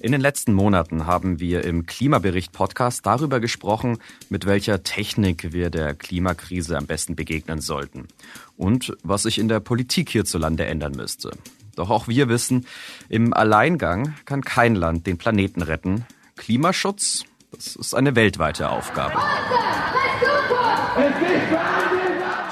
In den letzten Monaten haben wir im Klimabericht-Podcast darüber gesprochen, mit welcher Technik wir der Klimakrise am besten begegnen sollten und was sich in der Politik hierzulande ändern müsste. Doch auch wir wissen, im Alleingang kann kein Land den Planeten retten. Klimaschutz, das ist eine weltweite Aufgabe.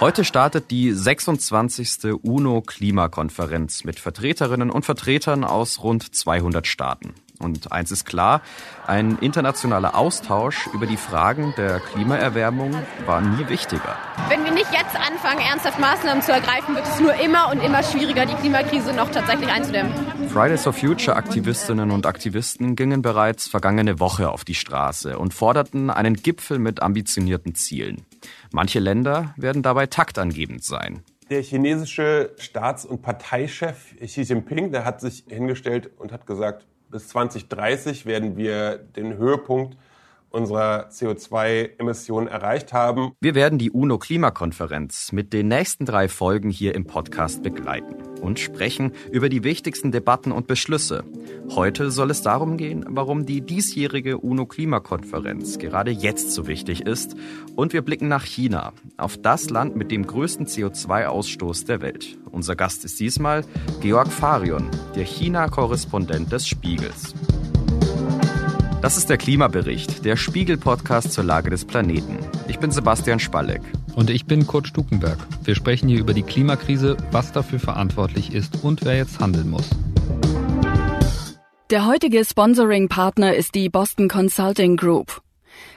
Heute startet die 26. UNO-Klimakonferenz mit Vertreterinnen und Vertretern aus rund 200 Staaten. Und eins ist klar, ein internationaler Austausch über die Fragen der Klimaerwärmung war nie wichtiger. Wenn wir nicht jetzt anfangen, ernsthaft Maßnahmen zu ergreifen, wird es nur immer und immer schwieriger, die Klimakrise noch tatsächlich einzudämmen. Fridays for Future Aktivistinnen und Aktivisten gingen bereits vergangene Woche auf die Straße und forderten einen Gipfel mit ambitionierten Zielen. Manche Länder werden dabei taktangebend sein. Der chinesische Staats- und Parteichef Xi Jinping, der hat sich hingestellt und hat gesagt, bis 2030 werden wir den Höhepunkt unserer CO2-Emissionen erreicht haben. Wir werden die UNO-Klimakonferenz mit den nächsten drei Folgen hier im Podcast begleiten und sprechen über die wichtigsten Debatten und Beschlüsse. Heute soll es darum gehen, warum die diesjährige UNO-Klimakonferenz gerade jetzt so wichtig ist. Und wir blicken nach China, auf das Land mit dem größten CO2-Ausstoß der Welt. Unser Gast ist diesmal Georg Farion, der China-Korrespondent des Spiegels. Das ist der Klimabericht, der Spiegel-Podcast zur Lage des Planeten. Ich bin Sebastian Spalleck. Und ich bin Kurt Stukenberg. Wir sprechen hier über die Klimakrise, was dafür verantwortlich ist und wer jetzt handeln muss. Der heutige Sponsoring-Partner ist die Boston Consulting Group.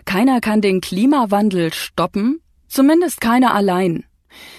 Keiner kann den Klimawandel stoppen, zumindest keiner allein.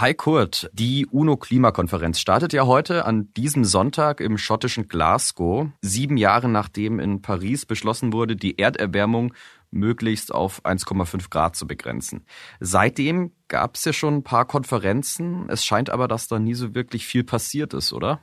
Hi Kurt, die UNO-Klimakonferenz startet ja heute an diesem Sonntag im schottischen Glasgow, sieben Jahre nachdem in Paris beschlossen wurde, die Erderwärmung möglichst auf 1,5 Grad zu begrenzen. Seitdem gab es ja schon ein paar Konferenzen. Es scheint aber, dass da nie so wirklich viel passiert ist, oder?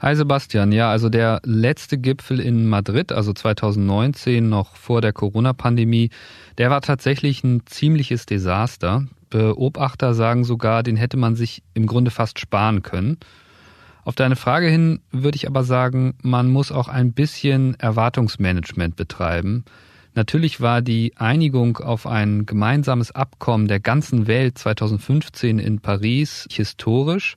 Hi Sebastian, ja, also der letzte Gipfel in Madrid, also 2019, noch vor der Corona-Pandemie, der war tatsächlich ein ziemliches Desaster. Beobachter sagen sogar, den hätte man sich im Grunde fast sparen können. Auf deine Frage hin würde ich aber sagen, man muss auch ein bisschen Erwartungsmanagement betreiben. Natürlich war die Einigung auf ein gemeinsames Abkommen der ganzen Welt 2015 in Paris historisch.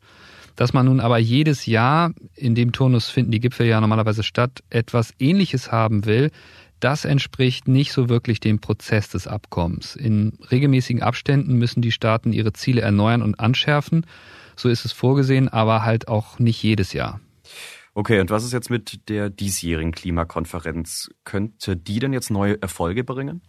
Dass man nun aber jedes Jahr, in dem Turnus finden die Gipfel ja normalerweise statt, etwas Ähnliches haben will, das entspricht nicht so wirklich dem Prozess des Abkommens. In regelmäßigen Abständen müssen die Staaten ihre Ziele erneuern und anschärfen. So ist es vorgesehen, aber halt auch nicht jedes Jahr. Okay, und was ist jetzt mit der diesjährigen Klimakonferenz? Könnte die denn jetzt neue Erfolge bringen?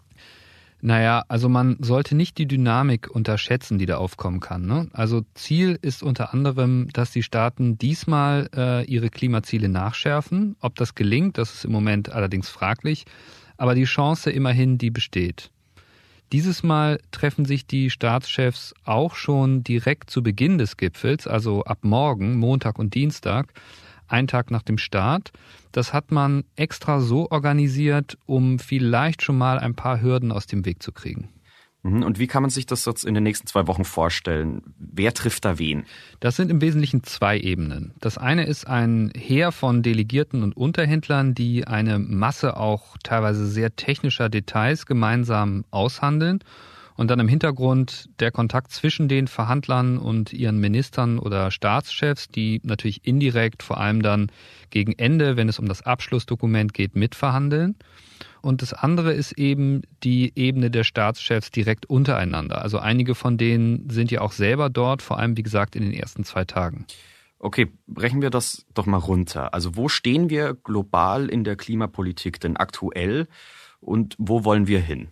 Naja, also man sollte nicht die Dynamik unterschätzen, die da aufkommen kann. Ne? Also Ziel ist unter anderem, dass die Staaten diesmal äh, ihre Klimaziele nachschärfen. Ob das gelingt, das ist im Moment allerdings fraglich. Aber die Chance immerhin, die besteht. Dieses Mal treffen sich die Staatschefs auch schon direkt zu Beginn des Gipfels, also ab morgen, Montag und Dienstag, einen Tag nach dem Start. Das hat man extra so organisiert, um vielleicht schon mal ein paar Hürden aus dem Weg zu kriegen. Mhm, und wie kann man sich das jetzt in den nächsten zwei Wochen vorstellen? Wer trifft da wen? Das sind im Wesentlichen zwei Ebenen. Das eine ist ein Heer von Delegierten und Unterhändlern, die eine Masse auch teilweise sehr technischer Details gemeinsam aushandeln. Und dann im Hintergrund der Kontakt zwischen den Verhandlern und ihren Ministern oder Staatschefs, die natürlich indirekt vor allem dann gegen Ende, wenn es um das Abschlussdokument geht, mitverhandeln. Und das andere ist eben die Ebene der Staatschefs direkt untereinander. Also einige von denen sind ja auch selber dort, vor allem wie gesagt in den ersten zwei Tagen. Okay, brechen wir das doch mal runter. Also wo stehen wir global in der Klimapolitik denn aktuell und wo wollen wir hin?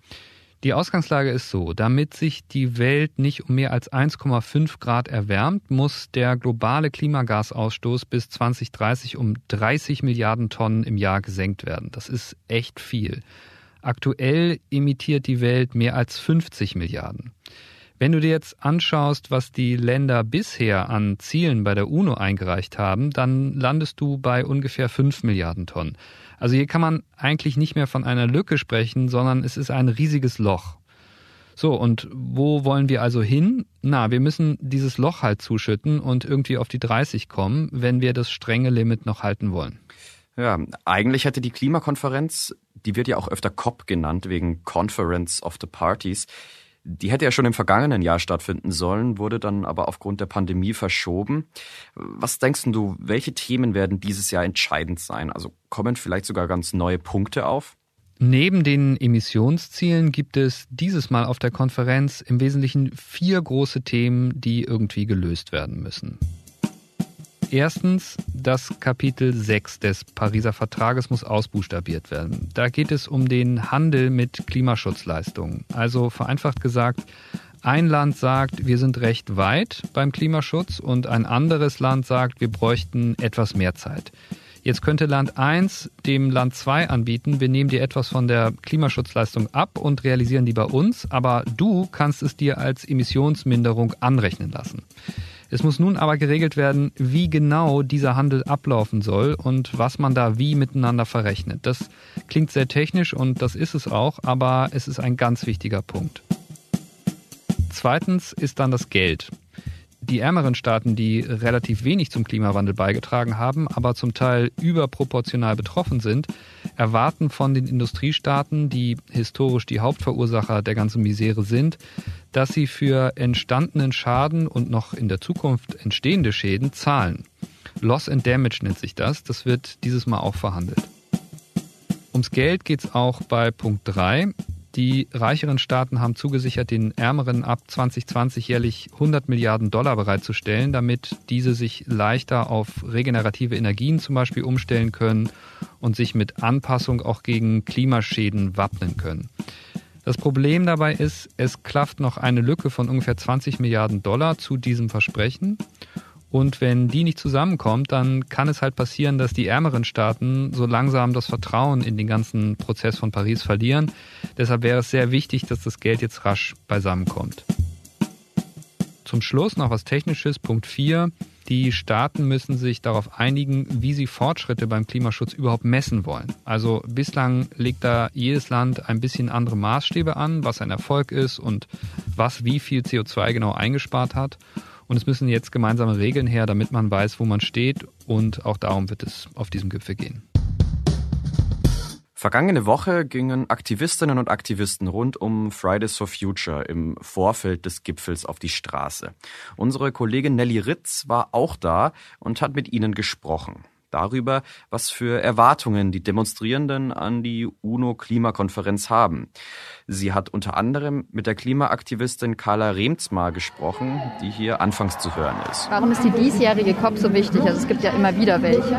Die Ausgangslage ist so, damit sich die Welt nicht um mehr als 1,5 Grad erwärmt, muss der globale Klimagasausstoß bis 2030 um 30 Milliarden Tonnen im Jahr gesenkt werden. Das ist echt viel. Aktuell emittiert die Welt mehr als 50 Milliarden. Wenn du dir jetzt anschaust, was die Länder bisher an Zielen bei der UNO eingereicht haben, dann landest du bei ungefähr 5 Milliarden Tonnen. Also hier kann man eigentlich nicht mehr von einer Lücke sprechen, sondern es ist ein riesiges Loch. So, und wo wollen wir also hin? Na, wir müssen dieses Loch halt zuschütten und irgendwie auf die 30 kommen, wenn wir das strenge Limit noch halten wollen. Ja, eigentlich hätte die Klimakonferenz, die wird ja auch öfter COP genannt, wegen Conference of the Parties, die hätte ja schon im vergangenen Jahr stattfinden sollen, wurde dann aber aufgrund der Pandemie verschoben. Was denkst du, welche Themen werden dieses Jahr entscheidend sein? Also kommen vielleicht sogar ganz neue Punkte auf? Neben den Emissionszielen gibt es dieses Mal auf der Konferenz im Wesentlichen vier große Themen, die irgendwie gelöst werden müssen. Erstens, das Kapitel 6 des Pariser Vertrages muss ausbuchstabiert werden. Da geht es um den Handel mit Klimaschutzleistungen. Also vereinfacht gesagt, ein Land sagt, wir sind recht weit beim Klimaschutz und ein anderes Land sagt, wir bräuchten etwas mehr Zeit. Jetzt könnte Land 1 dem Land 2 anbieten, wir nehmen dir etwas von der Klimaschutzleistung ab und realisieren die bei uns, aber du kannst es dir als Emissionsminderung anrechnen lassen. Es muss nun aber geregelt werden, wie genau dieser Handel ablaufen soll und was man da wie miteinander verrechnet. Das klingt sehr technisch und das ist es auch, aber es ist ein ganz wichtiger Punkt. Zweitens ist dann das Geld. Die ärmeren Staaten, die relativ wenig zum Klimawandel beigetragen haben, aber zum Teil überproportional betroffen sind, erwarten von den Industriestaaten, die historisch die Hauptverursacher der ganzen Misere sind, dass sie für entstandenen Schaden und noch in der Zukunft entstehende Schäden zahlen. Loss and Damage nennt sich das. Das wird dieses Mal auch verhandelt. Ums Geld geht es auch bei Punkt 3. Die reicheren Staaten haben zugesichert, den Ärmeren ab 2020 jährlich 100 Milliarden Dollar bereitzustellen, damit diese sich leichter auf regenerative Energien zum Beispiel umstellen können und sich mit Anpassung auch gegen Klimaschäden wappnen können. Das Problem dabei ist, es klafft noch eine Lücke von ungefähr 20 Milliarden Dollar zu diesem Versprechen. Und wenn die nicht zusammenkommt, dann kann es halt passieren, dass die ärmeren Staaten so langsam das Vertrauen in den ganzen Prozess von Paris verlieren. Deshalb wäre es sehr wichtig, dass das Geld jetzt rasch beisammenkommt. Zum Schluss noch was Technisches, Punkt 4. Die Staaten müssen sich darauf einigen, wie sie Fortschritte beim Klimaschutz überhaupt messen wollen. Also bislang legt da jedes Land ein bisschen andere Maßstäbe an, was ein Erfolg ist und was wie viel CO2 genau eingespart hat. Und es müssen jetzt gemeinsame Regeln her, damit man weiß, wo man steht. Und auch darum wird es auf diesem Gipfel gehen. Vergangene Woche gingen Aktivistinnen und Aktivisten rund um Fridays for Future im Vorfeld des Gipfels auf die Straße. Unsere Kollegin Nelly Ritz war auch da und hat mit ihnen gesprochen darüber, was für Erwartungen die Demonstrierenden an die UNO-Klimakonferenz haben. Sie hat unter anderem mit der Klimaaktivistin Carla Remzmar gesprochen, die hier anfangs zu hören ist. Warum ist die diesjährige COP so wichtig? Also es gibt ja immer wieder welche.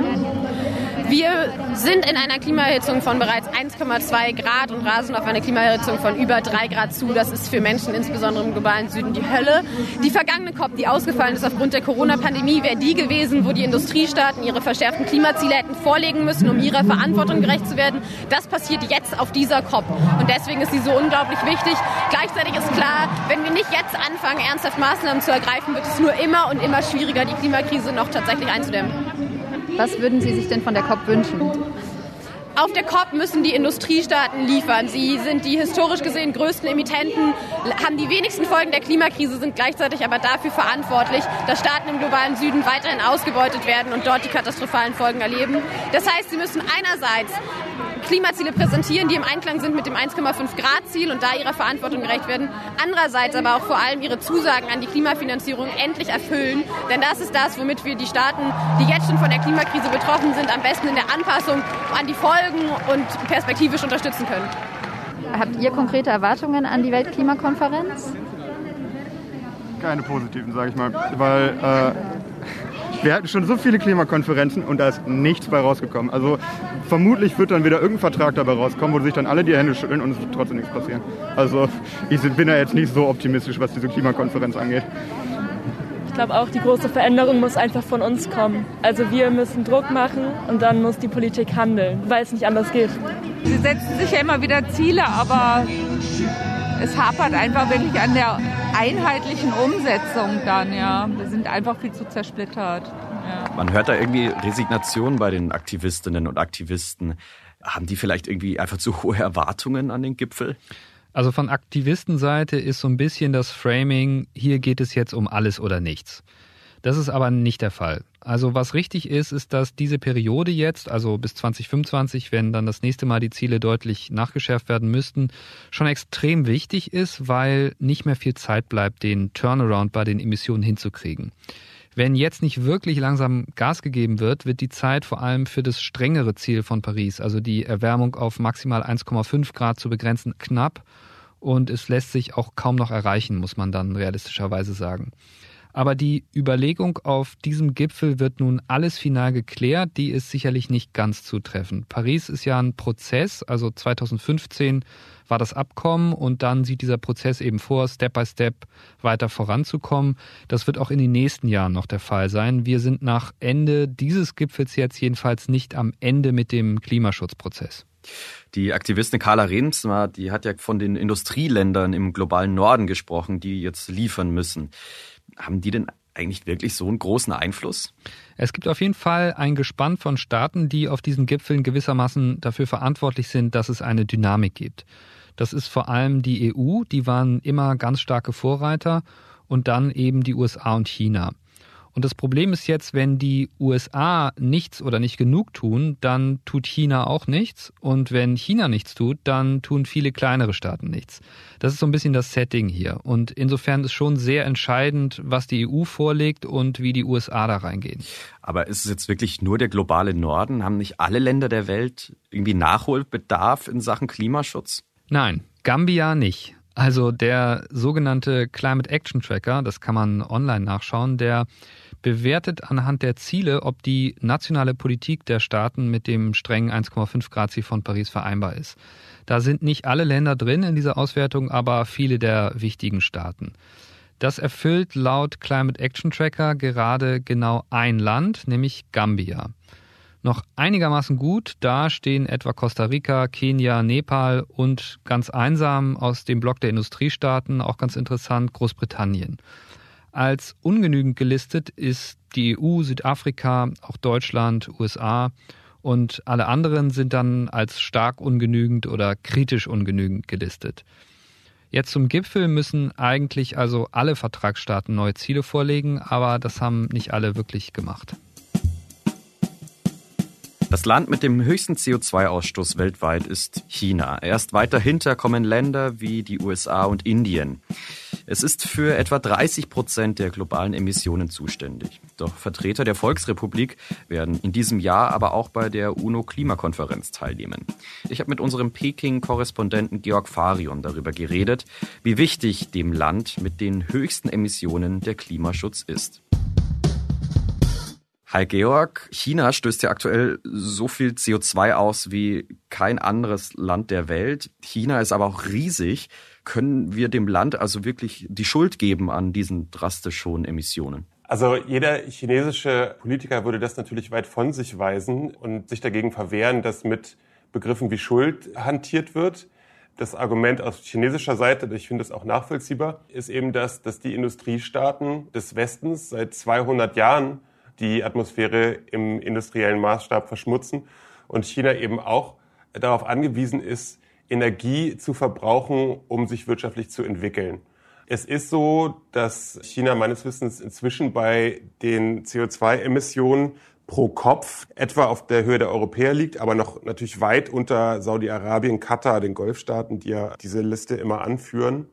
Wir sind in einer Klimaerhitzung von bereits 1,2 Grad und rasen auf eine Klimaerhitzung von über 3 Grad zu. Das ist für Menschen, insbesondere im globalen Süden, die Hölle. Die vergangene COP, die ausgefallen ist aufgrund der Corona-Pandemie, wäre die gewesen, wo die Industriestaaten ihre verschärften Klimaziele hätten vorlegen müssen, um ihrer Verantwortung gerecht zu werden. Das passiert jetzt auf dieser COP. Und deswegen ist sie so unglaublich wichtig. Gleichzeitig ist klar, wenn wir nicht jetzt anfangen, ernsthaft Maßnahmen zu ergreifen, wird es nur immer und immer schwieriger, die Klimakrise noch tatsächlich einzudämmen. Was würden Sie sich denn von der COP wünschen? Auf der COP müssen die Industriestaaten liefern. Sie sind die historisch gesehen größten Emittenten, haben die wenigsten Folgen der Klimakrise, sind gleichzeitig aber dafür verantwortlich, dass Staaten im globalen Süden weiterhin ausgebeutet werden und dort die katastrophalen Folgen erleben. Das heißt, sie müssen einerseits Klimaziele präsentieren, die im Einklang sind mit dem 1,5 Grad Ziel und da ihrer Verantwortung gerecht werden. Andererseits aber auch vor allem ihre Zusagen an die Klimafinanzierung endlich erfüllen. Denn das ist das, womit wir die Staaten, die jetzt schon von der Klimakrise betroffen sind, am besten in der Anpassung an die Folgen und perspektivisch unterstützen können. Habt ihr konkrete Erwartungen an die Weltklimakonferenz? Keine positiven, sage ich mal, weil äh, wir hatten schon so viele Klimakonferenzen und da ist nichts bei rausgekommen. Also vermutlich wird dann wieder irgendein Vertrag dabei rauskommen, wo sich dann alle die Hände schütteln und es wird trotzdem nichts passieren. Also ich bin da jetzt nicht so optimistisch, was diese Klimakonferenz angeht. Ich glaube auch, die große Veränderung muss einfach von uns kommen. Also wir müssen Druck machen und dann muss die Politik handeln, weil es nicht anders geht. Sie setzen sich ja immer wieder Ziele, aber es hapert einfach wirklich an der einheitlichen Umsetzung dann, ja. Wir sind einfach viel zu zersplittert. Ja. Man hört da irgendwie Resignation bei den Aktivistinnen und Aktivisten. Haben die vielleicht irgendwie einfach zu hohe Erwartungen an den Gipfel? Also von Aktivistenseite ist so ein bisschen das Framing, hier geht es jetzt um alles oder nichts. Das ist aber nicht der Fall. Also was richtig ist, ist, dass diese Periode jetzt, also bis 2025, wenn dann das nächste Mal die Ziele deutlich nachgeschärft werden müssten, schon extrem wichtig ist, weil nicht mehr viel Zeit bleibt, den Turnaround bei den Emissionen hinzukriegen. Wenn jetzt nicht wirklich langsam Gas gegeben wird, wird die Zeit vor allem für das strengere Ziel von Paris, also die Erwärmung auf maximal 1,5 Grad zu begrenzen, knapp und es lässt sich auch kaum noch erreichen, muss man dann realistischerweise sagen. Aber die Überlegung auf diesem Gipfel wird nun alles final geklärt, die ist sicherlich nicht ganz zutreffend. Paris ist ja ein Prozess, also 2015 war das Abkommen und dann sieht dieser Prozess eben vor, Step by Step weiter voranzukommen. Das wird auch in den nächsten Jahren noch der Fall sein. Wir sind nach Ende dieses Gipfels jetzt jedenfalls nicht am Ende mit dem Klimaschutzprozess. Die Aktivistin Carla Remsma, die hat ja von den Industrieländern im globalen Norden gesprochen, die jetzt liefern müssen haben die denn eigentlich wirklich so einen großen Einfluss? Es gibt auf jeden Fall ein Gespann von Staaten, die auf diesen Gipfeln gewissermaßen dafür verantwortlich sind, dass es eine Dynamik gibt. Das ist vor allem die EU, die waren immer ganz starke Vorreiter und dann eben die USA und China. Und das Problem ist jetzt, wenn die USA nichts oder nicht genug tun, dann tut China auch nichts. Und wenn China nichts tut, dann tun viele kleinere Staaten nichts. Das ist so ein bisschen das Setting hier. Und insofern ist schon sehr entscheidend, was die EU vorlegt und wie die USA da reingehen. Aber ist es jetzt wirklich nur der globale Norden? Haben nicht alle Länder der Welt irgendwie Nachholbedarf in Sachen Klimaschutz? Nein, Gambia nicht. Also der sogenannte Climate Action Tracker, das kann man online nachschauen, der bewertet anhand der Ziele, ob die nationale Politik der Staaten mit dem strengen 1,5 Grad Ziel von Paris vereinbar ist. Da sind nicht alle Länder drin in dieser Auswertung, aber viele der wichtigen Staaten. Das erfüllt laut Climate Action Tracker gerade genau ein Land, nämlich Gambia noch einigermaßen gut. Da stehen etwa Costa Rica, Kenia, Nepal und ganz einsam aus dem Block der Industriestaaten, auch ganz interessant, Großbritannien. Als ungenügend gelistet ist die EU, Südafrika, auch Deutschland, USA und alle anderen sind dann als stark ungenügend oder kritisch ungenügend gelistet. Jetzt zum Gipfel müssen eigentlich also alle Vertragsstaaten neue Ziele vorlegen, aber das haben nicht alle wirklich gemacht. Das Land mit dem höchsten CO2-Ausstoß weltweit ist China. Erst weiter hinter kommen Länder wie die USA und Indien. Es ist für etwa 30 Prozent der globalen Emissionen zuständig. Doch Vertreter der Volksrepublik werden in diesem Jahr aber auch bei der UNO-Klimakonferenz teilnehmen. Ich habe mit unserem Peking-Korrespondenten Georg Farion darüber geredet, wie wichtig dem Land mit den höchsten Emissionen der Klimaschutz ist. Hi Georg, China stößt ja aktuell so viel CO2 aus wie kein anderes Land der Welt. China ist aber auch riesig. Können wir dem Land also wirklich die Schuld geben an diesen drastisch hohen Emissionen? Also jeder chinesische Politiker würde das natürlich weit von sich weisen und sich dagegen verwehren, dass mit Begriffen wie Schuld hantiert wird. Das Argument aus chinesischer Seite, ich finde es auch nachvollziehbar, ist eben das, dass die Industriestaaten des Westens seit 200 Jahren die Atmosphäre im industriellen Maßstab verschmutzen und China eben auch darauf angewiesen ist, Energie zu verbrauchen, um sich wirtschaftlich zu entwickeln. Es ist so, dass China meines Wissens inzwischen bei den CO2-Emissionen pro Kopf etwa auf der Höhe der Europäer liegt, aber noch natürlich weit unter Saudi-Arabien, Katar, den Golfstaaten, die ja diese Liste immer anführen.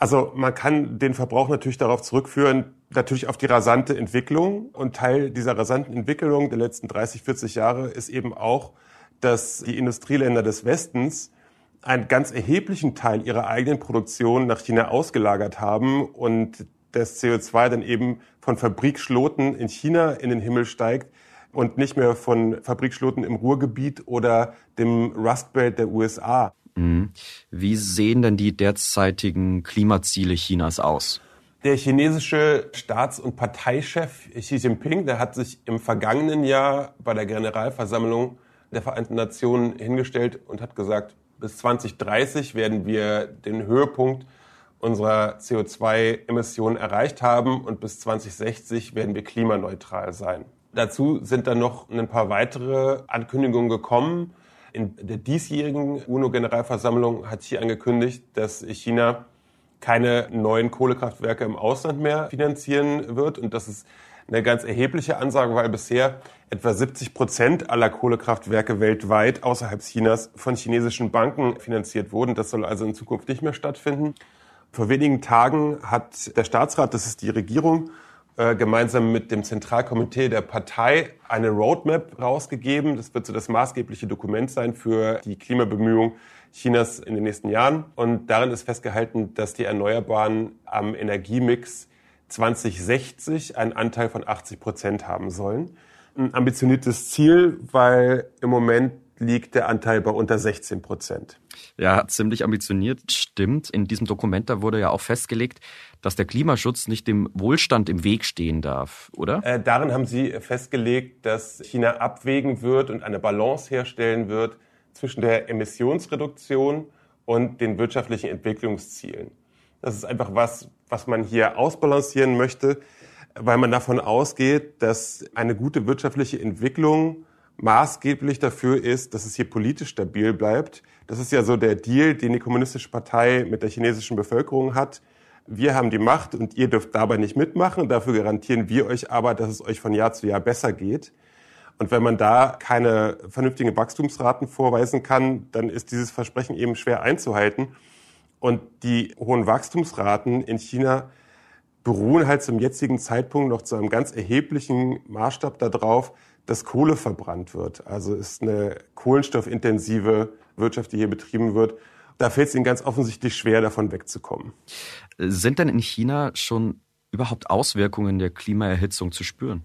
Also man kann den Verbrauch natürlich darauf zurückführen, natürlich auf die rasante Entwicklung. Und Teil dieser rasanten Entwicklung der letzten 30, 40 Jahre ist eben auch, dass die Industrieländer des Westens einen ganz erheblichen Teil ihrer eigenen Produktion nach China ausgelagert haben und das CO2 dann eben von Fabrikschloten in China in den Himmel steigt und nicht mehr von Fabrikschloten im Ruhrgebiet oder dem Rust Belt der USA. Mhm. Wie sehen denn die derzeitigen Klimaziele Chinas aus? Der chinesische Staats- und Parteichef Xi Jinping, der hat sich im vergangenen Jahr bei der Generalversammlung der Vereinten Nationen hingestellt und hat gesagt, bis 2030 werden wir den Höhepunkt unserer CO2-Emissionen erreicht haben und bis 2060 werden wir klimaneutral sein. Dazu sind dann noch ein paar weitere Ankündigungen gekommen. In der diesjährigen UNO-Generalversammlung hat Xi angekündigt, dass China keine neuen Kohlekraftwerke im Ausland mehr finanzieren wird. Und das ist eine ganz erhebliche Ansage, weil bisher etwa 70 Prozent aller Kohlekraftwerke weltweit außerhalb Chinas von chinesischen Banken finanziert wurden. Das soll also in Zukunft nicht mehr stattfinden. Vor wenigen Tagen hat der Staatsrat, das ist die Regierung, äh, gemeinsam mit dem Zentralkomitee der Partei eine Roadmap rausgegeben. Das wird so das maßgebliche Dokument sein für die Klimabemühungen Chinas in den nächsten Jahren. Und darin ist festgehalten, dass die Erneuerbaren am Energiemix 2060 einen Anteil von 80 Prozent haben sollen. Ein ambitioniertes Ziel, weil im Moment liegt der Anteil bei unter 16 Prozent. Ja, ziemlich ambitioniert, stimmt. In diesem Dokument, da wurde ja auch festgelegt, dass der Klimaschutz nicht dem Wohlstand im Weg stehen darf, oder? Äh, darin haben Sie festgelegt, dass China abwägen wird und eine Balance herstellen wird zwischen der Emissionsreduktion und den wirtschaftlichen Entwicklungszielen. Das ist einfach was, was man hier ausbalancieren möchte, weil man davon ausgeht, dass eine gute wirtschaftliche Entwicklung maßgeblich dafür ist, dass es hier politisch stabil bleibt. Das ist ja so der Deal, den die Kommunistische Partei mit der chinesischen Bevölkerung hat. Wir haben die Macht und ihr dürft dabei nicht mitmachen. Dafür garantieren wir euch aber, dass es euch von Jahr zu Jahr besser geht. Und wenn man da keine vernünftigen Wachstumsraten vorweisen kann, dann ist dieses Versprechen eben schwer einzuhalten. Und die hohen Wachstumsraten in China beruhen halt zum jetzigen Zeitpunkt noch zu einem ganz erheblichen Maßstab darauf, dass Kohle verbrannt wird. Also ist eine kohlenstoffintensive Wirtschaft, die hier betrieben wird. Da fällt es ihnen ganz offensichtlich schwer, davon wegzukommen. Sind denn in China schon überhaupt Auswirkungen der Klimaerhitzung zu spüren?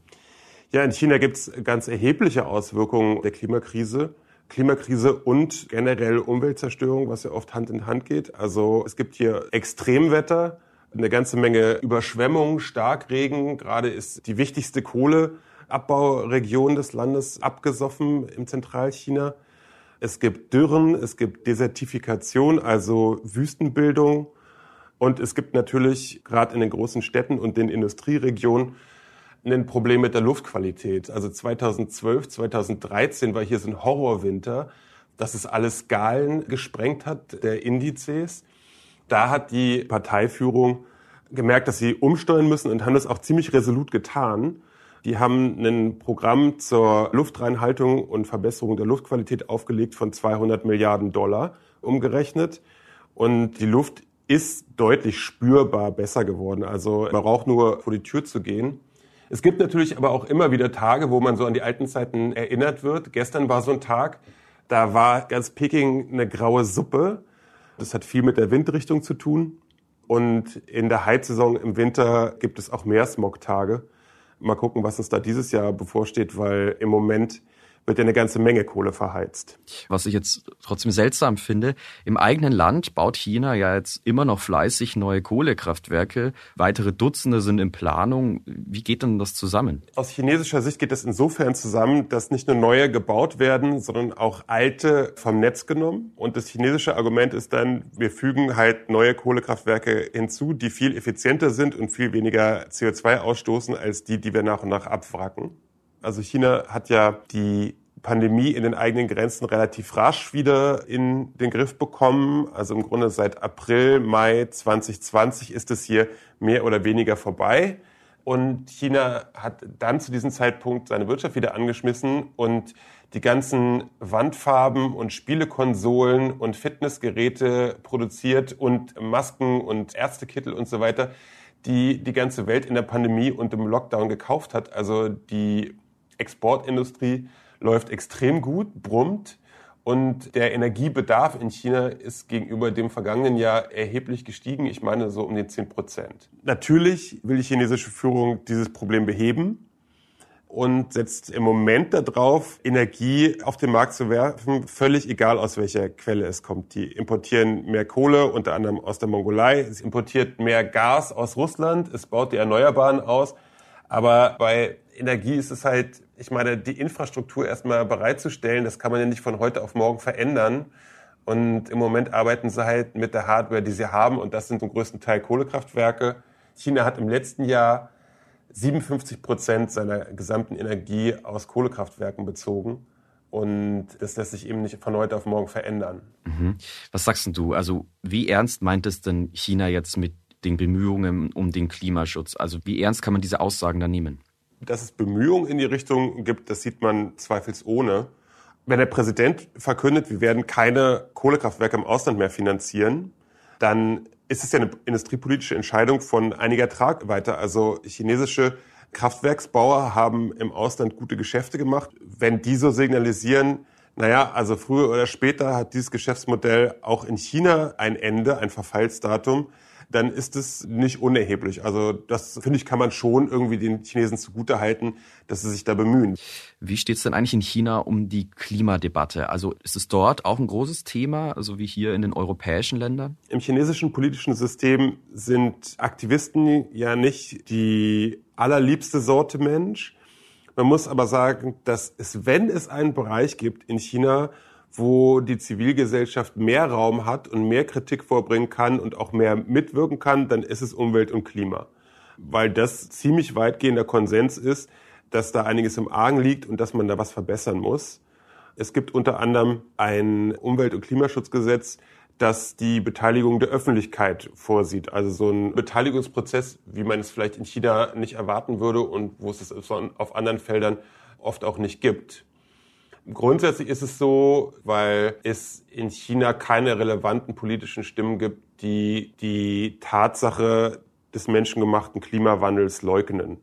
Ja, in China gibt es ganz erhebliche Auswirkungen der Klimakrise. Klimakrise und generell Umweltzerstörung, was ja oft Hand in Hand geht. Also es gibt hier Extremwetter, eine ganze Menge Überschwemmungen, Starkregen. Gerade ist die wichtigste Kohleabbauregion des Landes abgesoffen im Zentralchina. Es gibt Dürren, es gibt Desertifikation, also Wüstenbildung. Und es gibt natürlich gerade in den großen Städten und den Industrieregionen ein Problem mit der Luftqualität. Also 2012, 2013 war hier so ein Horrorwinter, dass es alle Skalen gesprengt hat, der Indizes. Da hat die Parteiführung gemerkt, dass sie umsteuern müssen und haben das auch ziemlich resolut getan. Die haben ein Programm zur Luftreinhaltung und Verbesserung der Luftqualität aufgelegt von 200 Milliarden Dollar umgerechnet. Und die Luft ist deutlich spürbar besser geworden. Also man braucht nur vor die Tür zu gehen. Es gibt natürlich aber auch immer wieder Tage, wo man so an die alten Zeiten erinnert wird. Gestern war so ein Tag, da war ganz Peking eine graue Suppe. Das hat viel mit der Windrichtung zu tun. Und in der Heizsaison im Winter gibt es auch mehr Smogtage. Mal gucken, was uns da dieses Jahr bevorsteht, weil im Moment wird ja eine ganze Menge Kohle verheizt. Was ich jetzt trotzdem seltsam finde, im eigenen Land baut China ja jetzt immer noch fleißig neue Kohlekraftwerke. Weitere Dutzende sind in Planung. Wie geht denn das zusammen? Aus chinesischer Sicht geht es insofern zusammen, dass nicht nur neue gebaut werden, sondern auch alte vom Netz genommen. Und das chinesische Argument ist dann, wir fügen halt neue Kohlekraftwerke hinzu, die viel effizienter sind und viel weniger CO2 ausstoßen als die, die wir nach und nach abwracken. Also China hat ja die Pandemie in den eigenen Grenzen relativ rasch wieder in den Griff bekommen. Also im Grunde seit April, Mai 2020 ist es hier mehr oder weniger vorbei. Und China hat dann zu diesem Zeitpunkt seine Wirtschaft wieder angeschmissen und die ganzen Wandfarben und Spielekonsolen und Fitnessgeräte produziert und Masken und Ärztekittel und so weiter, die die ganze Welt in der Pandemie und im Lockdown gekauft hat. Also die Exportindustrie läuft extrem gut, brummt. Und der Energiebedarf in China ist gegenüber dem vergangenen Jahr erheblich gestiegen. Ich meine so um die 10 Prozent. Natürlich will die chinesische Führung dieses Problem beheben und setzt im Moment darauf, Energie auf den Markt zu werfen, völlig egal aus welcher Quelle es kommt. Die importieren mehr Kohle, unter anderem aus der Mongolei. Es importiert mehr Gas aus Russland. Es baut die Erneuerbaren aus. Aber bei Energie ist es halt ich meine, die Infrastruktur erstmal bereitzustellen, das kann man ja nicht von heute auf morgen verändern. Und im Moment arbeiten sie halt mit der Hardware, die sie haben. Und das sind zum größten Teil Kohlekraftwerke. China hat im letzten Jahr 57 Prozent seiner gesamten Energie aus Kohlekraftwerken bezogen. Und das lässt sich eben nicht von heute auf morgen verändern. Mhm. Was sagst du? Also wie ernst meint es denn China jetzt mit den Bemühungen um den Klimaschutz? Also wie ernst kann man diese Aussagen da nehmen? Dass es Bemühungen in die Richtung gibt, das sieht man zweifelsohne. Wenn der Präsident verkündet, wir werden keine Kohlekraftwerke im Ausland mehr finanzieren, dann ist es ja eine industriepolitische Entscheidung von einiger Tragweite. Also chinesische Kraftwerksbauer haben im Ausland gute Geschäfte gemacht. Wenn die so signalisieren, naja, also früher oder später hat dieses Geschäftsmodell auch in China ein Ende, ein Verfallsdatum, dann ist es nicht unerheblich. Also das, finde ich, kann man schon irgendwie den Chinesen zugutehalten, dass sie sich da bemühen. Wie steht es denn eigentlich in China um die Klimadebatte? Also ist es dort auch ein großes Thema, so wie hier in den europäischen Ländern? Im chinesischen politischen System sind Aktivisten ja nicht die allerliebste Sorte Mensch. Man muss aber sagen, dass es, wenn es einen Bereich gibt in China, wo die Zivilgesellschaft mehr Raum hat und mehr Kritik vorbringen kann und auch mehr mitwirken kann, dann ist es Umwelt und Klima. Weil das ziemlich weitgehender Konsens ist, dass da einiges im Argen liegt und dass man da was verbessern muss. Es gibt unter anderem ein Umwelt- und Klimaschutzgesetz, das die Beteiligung der Öffentlichkeit vorsieht. Also so ein Beteiligungsprozess, wie man es vielleicht in China nicht erwarten würde und wo es es auf anderen Feldern oft auch nicht gibt. Grundsätzlich ist es so, weil es in China keine relevanten politischen Stimmen gibt, die die Tatsache des menschengemachten Klimawandels leugnen.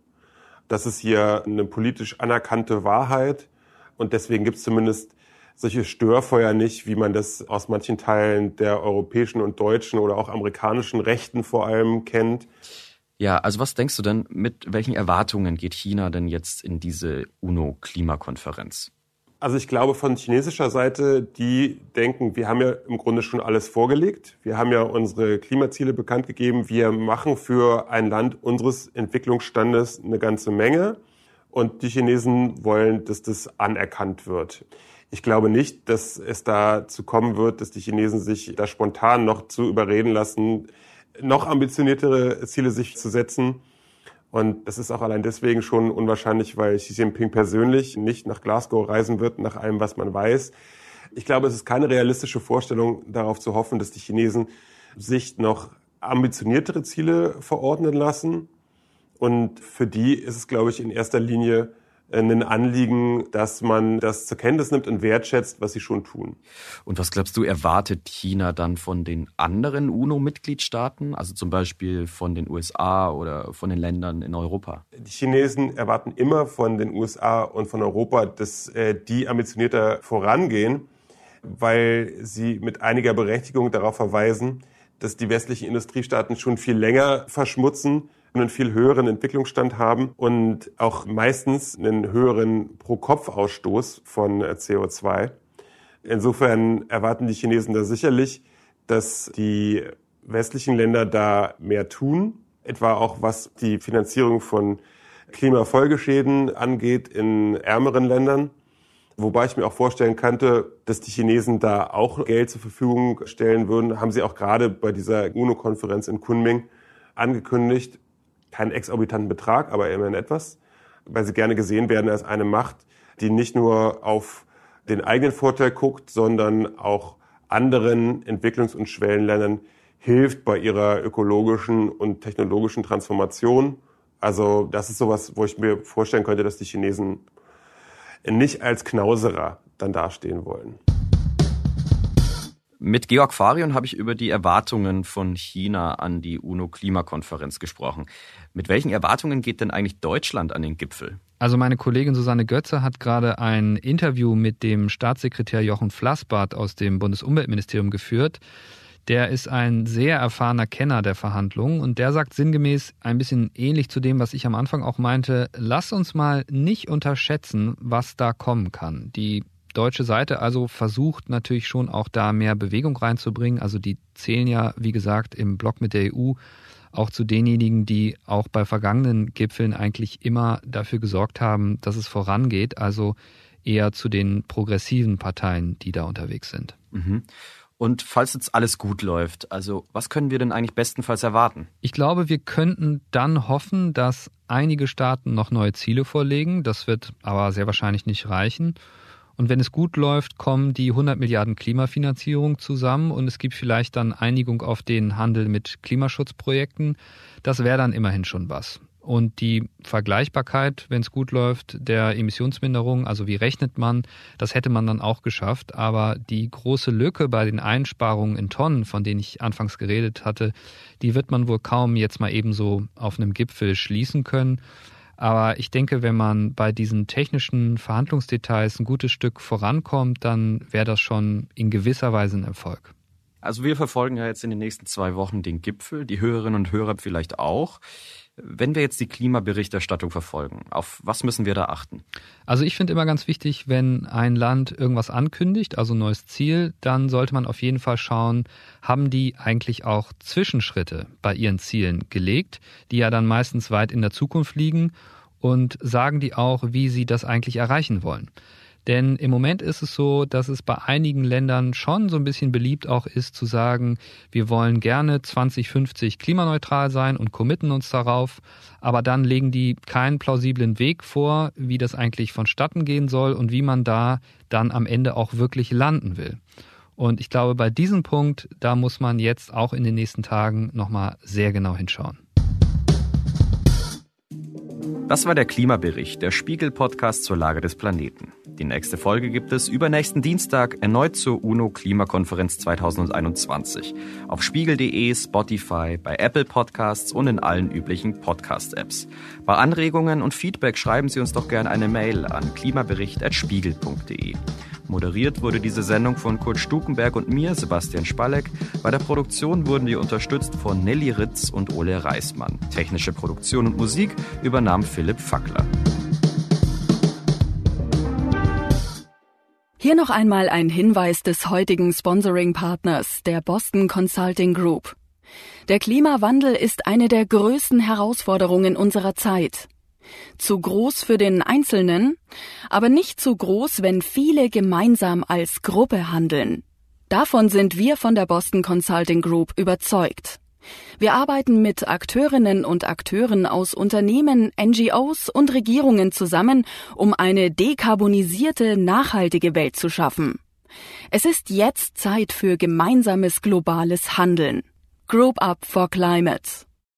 Das ist hier eine politisch anerkannte Wahrheit und deswegen gibt es zumindest solche Störfeuer nicht, wie man das aus manchen Teilen der europäischen und deutschen oder auch amerikanischen Rechten vor allem kennt. Ja, also was denkst du denn, mit welchen Erwartungen geht China denn jetzt in diese UNO-Klimakonferenz? Also ich glaube von chinesischer Seite, die denken, wir haben ja im Grunde schon alles vorgelegt. Wir haben ja unsere Klimaziele bekannt gegeben. Wir machen für ein Land unseres Entwicklungsstandes eine ganze Menge. Und die Chinesen wollen, dass das anerkannt wird. Ich glaube nicht, dass es dazu kommen wird, dass die Chinesen sich da spontan noch zu überreden lassen, noch ambitioniertere Ziele sich zu setzen. Und das ist auch allein deswegen schon unwahrscheinlich, weil Xi Jinping persönlich nicht nach Glasgow reisen wird, nach allem, was man weiß. Ich glaube, es ist keine realistische Vorstellung, darauf zu hoffen, dass die Chinesen sich noch ambitioniertere Ziele verordnen lassen. Und für die ist es, glaube ich, in erster Linie ein Anliegen, dass man das zur Kenntnis nimmt und wertschätzt, was sie schon tun. Und was glaubst du, erwartet China dann von den anderen UNO-Mitgliedstaaten, also zum Beispiel von den USA oder von den Ländern in Europa? Die Chinesen erwarten immer von den USA und von Europa, dass äh, die ambitionierter vorangehen, weil sie mit einiger Berechtigung darauf verweisen, dass die westlichen Industriestaaten schon viel länger verschmutzen einen viel höheren Entwicklungsstand haben und auch meistens einen höheren Pro-Kopf-Ausstoß von CO2. Insofern erwarten die Chinesen da sicherlich, dass die westlichen Länder da mehr tun, etwa auch was die Finanzierung von Klimafolgeschäden angeht in ärmeren Ländern. Wobei ich mir auch vorstellen könnte, dass die Chinesen da auch Geld zur Verfügung stellen würden. Haben sie auch gerade bei dieser UNO-Konferenz in Kunming angekündigt keinen exorbitanten Betrag, aber immerhin etwas, weil sie gerne gesehen werden als eine Macht, die nicht nur auf den eigenen Vorteil guckt, sondern auch anderen Entwicklungs- und Schwellenländern hilft bei ihrer ökologischen und technologischen Transformation. Also das ist sowas, wo ich mir vorstellen könnte, dass die Chinesen nicht als Knauserer dann dastehen wollen. Mit Georg Farion habe ich über die Erwartungen von China an die UNO-Klimakonferenz gesprochen. Mit welchen Erwartungen geht denn eigentlich Deutschland an den Gipfel? Also meine Kollegin Susanne Götze hat gerade ein Interview mit dem Staatssekretär Jochen Flassbart aus dem Bundesumweltministerium geführt. Der ist ein sehr erfahrener Kenner der Verhandlungen und der sagt sinngemäß ein bisschen ähnlich zu dem, was ich am Anfang auch meinte, lass uns mal nicht unterschätzen, was da kommen kann. Die deutsche Seite also versucht natürlich schon auch da mehr Bewegung reinzubringen. Also die zählen ja, wie gesagt, im Block mit der EU auch zu denjenigen, die auch bei vergangenen Gipfeln eigentlich immer dafür gesorgt haben, dass es vorangeht. Also eher zu den progressiven Parteien, die da unterwegs sind. Mhm. Und falls jetzt alles gut läuft, also was können wir denn eigentlich bestenfalls erwarten? Ich glaube, wir könnten dann hoffen, dass einige Staaten noch neue Ziele vorlegen. Das wird aber sehr wahrscheinlich nicht reichen. Und wenn es gut läuft, kommen die 100 Milliarden Klimafinanzierung zusammen und es gibt vielleicht dann Einigung auf den Handel mit Klimaschutzprojekten. Das wäre dann immerhin schon was. Und die Vergleichbarkeit, wenn es gut läuft, der Emissionsminderung, also wie rechnet man, das hätte man dann auch geschafft. Aber die große Lücke bei den Einsparungen in Tonnen, von denen ich anfangs geredet hatte, die wird man wohl kaum jetzt mal ebenso auf einem Gipfel schließen können. Aber ich denke, wenn man bei diesen technischen Verhandlungsdetails ein gutes Stück vorankommt, dann wäre das schon in gewisser Weise ein Erfolg. Also wir verfolgen ja jetzt in den nächsten zwei Wochen den Gipfel, die Hörerinnen und Hörer vielleicht auch. Wenn wir jetzt die Klimaberichterstattung verfolgen, auf was müssen wir da achten? Also ich finde immer ganz wichtig, wenn ein Land irgendwas ankündigt, also ein neues Ziel, dann sollte man auf jeden Fall schauen, haben die eigentlich auch Zwischenschritte bei ihren Zielen gelegt, die ja dann meistens weit in der Zukunft liegen und sagen die auch, wie sie das eigentlich erreichen wollen. Denn im Moment ist es so, dass es bei einigen Ländern schon so ein bisschen beliebt auch ist zu sagen, wir wollen gerne 2050 klimaneutral sein und committen uns darauf, aber dann legen die keinen plausiblen Weg vor, wie das eigentlich vonstatten gehen soll und wie man da dann am Ende auch wirklich landen will. Und ich glaube, bei diesem Punkt, da muss man jetzt auch in den nächsten Tagen nochmal sehr genau hinschauen. Das war der Klimabericht, der Spiegel-Podcast zur Lage des Planeten. Die nächste Folge gibt es übernächsten Dienstag erneut zur UNO-Klimakonferenz 2021. Auf spiegel.de, Spotify, bei Apple Podcasts und in allen üblichen Podcast-Apps. Bei Anregungen und Feedback schreiben Sie uns doch gerne eine Mail an klimabericht.spiegel.de. Moderiert wurde diese Sendung von Kurt Stukenberg und mir, Sebastian Spalleck. Bei der Produktion wurden wir unterstützt von Nelly Ritz und Ole Reismann. Technische Produktion und Musik übernahm Philipp Fackler. Hier noch einmal ein Hinweis des heutigen Sponsoring-Partners, der Boston Consulting Group. Der Klimawandel ist eine der größten Herausforderungen unserer Zeit. Zu groß für den Einzelnen, aber nicht zu groß, wenn viele gemeinsam als Gruppe handeln. Davon sind wir von der Boston Consulting Group überzeugt. Wir arbeiten mit Akteurinnen und Akteuren aus Unternehmen, NGOs und Regierungen zusammen, um eine dekarbonisierte, nachhaltige Welt zu schaffen. Es ist jetzt Zeit für gemeinsames globales Handeln. Group Up for Climate.